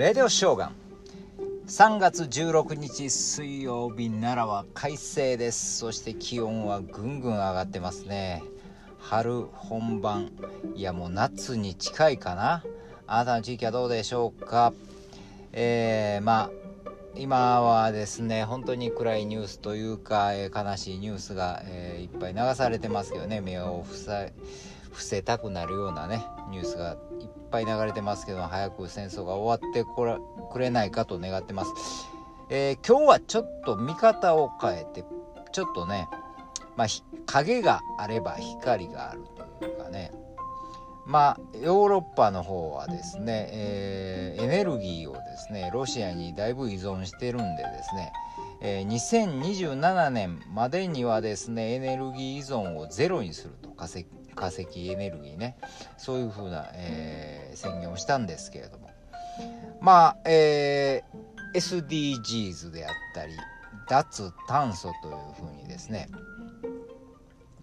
レディオショーガン。3月16日水曜日奈良は快晴です。そして気温はぐんぐん上がってますね。春本番。いやもう夏に近いかな。あなたの地域はどうでしょうか？えー、まあ今はですね本当に暗いニュースというか、えー、悲しいニュースが、えー、いっぱい流されてますけどね。目を塞伏せたくなるようなねニュースがいっぱい流れてますけど早く戦争が終わってこれくれないかと願ってます、えー、今日はちょっと見方を変えてちょっとねまあ影があれば光があるというかね。まあヨーロッパの方はですね、えー、エネルギーをですねロシアにだいぶ依存してるんでですね、えー、2027年までにはですねエネルギー依存をゼロにすると化石化石エネルギーね。そういうふうな、えー、宣言をしたんですけれども。まあ、えー、SDGs であったり脱炭素というふうにですね。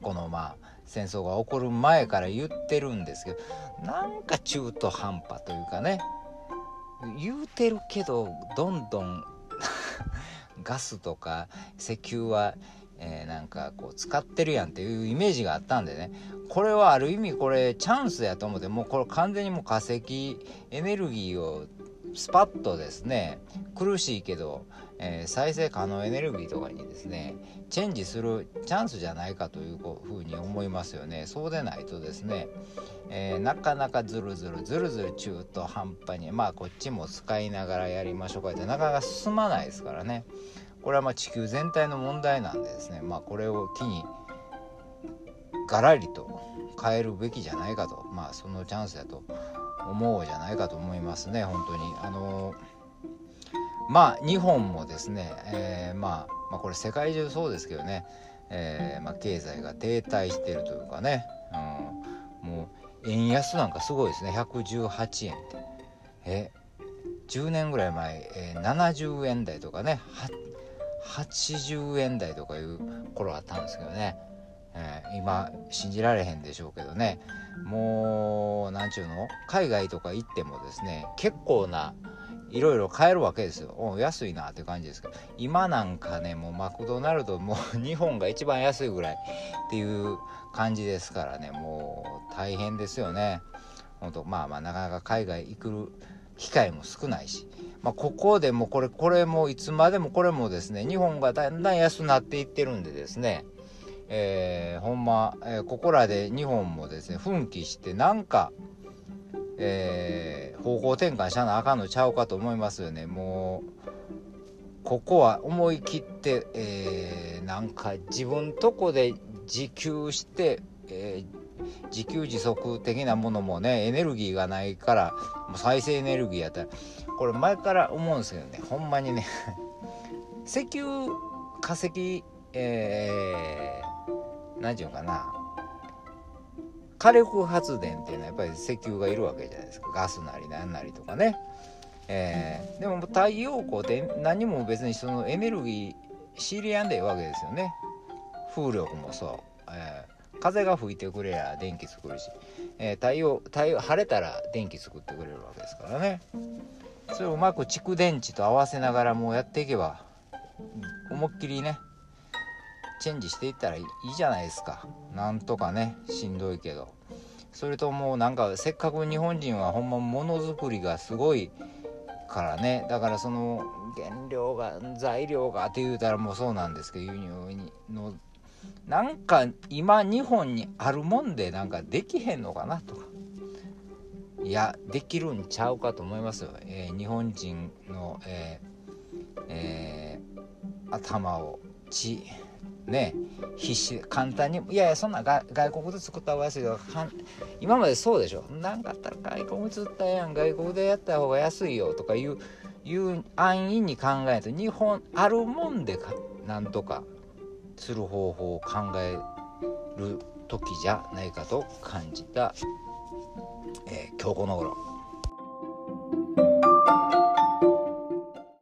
このまあ戦争が起こる前から言ってるんですけどなんか中途半端というかね。言うてるけどどんどん ガスとか石油は、えー、なんかこう使ってるやんっていうイメージがあったんでね。これはある意味これチャンスやと思ってもうこれ完全にもう化石エネルギーをスパッとですね苦しいけど、えー、再生可能エネルギーとかにですねチェンジするチャンスじゃないかというふうに思いますよね。そうでないとですね、えー、なかなかずるずるずるずる中途半端にまあこっちも使いながらやりましょうかってなかなか進まないですからね。これはま地球全体の問題なんでですねまあこれを機にガラリと変えるべきじゃないかとまあそのチャンスだと思うじゃないかと思いますね本当に。あのまあ日本もですね、えー、まあ、まあこれ世界中そうですけどね、えー、まあ、経済が停滞してるというかね、うん、もう円安なんかすごいですね118円って。え10年ぐらい前、えー、70円台とかね80円台とかいう頃あったんですけどね。えー、今信じられへんでしょうけどね。もう何ちゅうの？海外とか行ってもですね結構ないろいろ買えるわけですよ。お安いなって感じですけど。今なんかねもうマクドナルドもう 日本が一番安いぐらいっていう感じですからね。もう大変ですよね。本当まあまあなかなか海外行く機会も少ないし、まあ、ここでもこれこれもいつまでもこれもですね日本がだんだん安くなっていってるんでですねえー、ほんま、えー、ここらで日本もですね奮起してなんか、えー、方向転換しなあかんのちゃうかと思いますよね。もうここは思い切って、えー、なんか自分とこで自給して、えー、自給自足的なものもねエネルギーがないから再生エネルギーやった。らこれ前から思うんですけどねほんまにね 石油化石え何て言うかな。火力発電っていうのはやっぱり石油がいるわけじゃないですか。ガスなりなんなりとかね、えー、でも太陽光って何も別にそのエネルギー知りやんでいいわけですよね。風力もそう、えー、風が吹いてくれや電気作るし、えー、太陽太陽晴れたら電気作ってくれるわけですからね。それをうまく蓄電池と合わせながらもうやっていけば思いっきりねチェンジしていったらいいじゃないですか。なんとかねしんどいけど。それともうなんかせっかく日本人はほんまものづくりがすごいからね。だからその原料が材料がって言うたらもうそうなんですけど輸入のなんか今日本にあるもんでなんかできへんのかなと。かいやできるんちゃうかと思いますよ、えー、日本人の、えーえー、頭を血ね必死簡単にいやいやそんな外国で作った方が安いよ今までそうでしょ。何かあったら外国で作ったやん。外国でやった方が安いよとかいういう安易に考えて日本あるもんでかなんとか。する方法を考える時じゃないかと感じた、えー、今日この頃。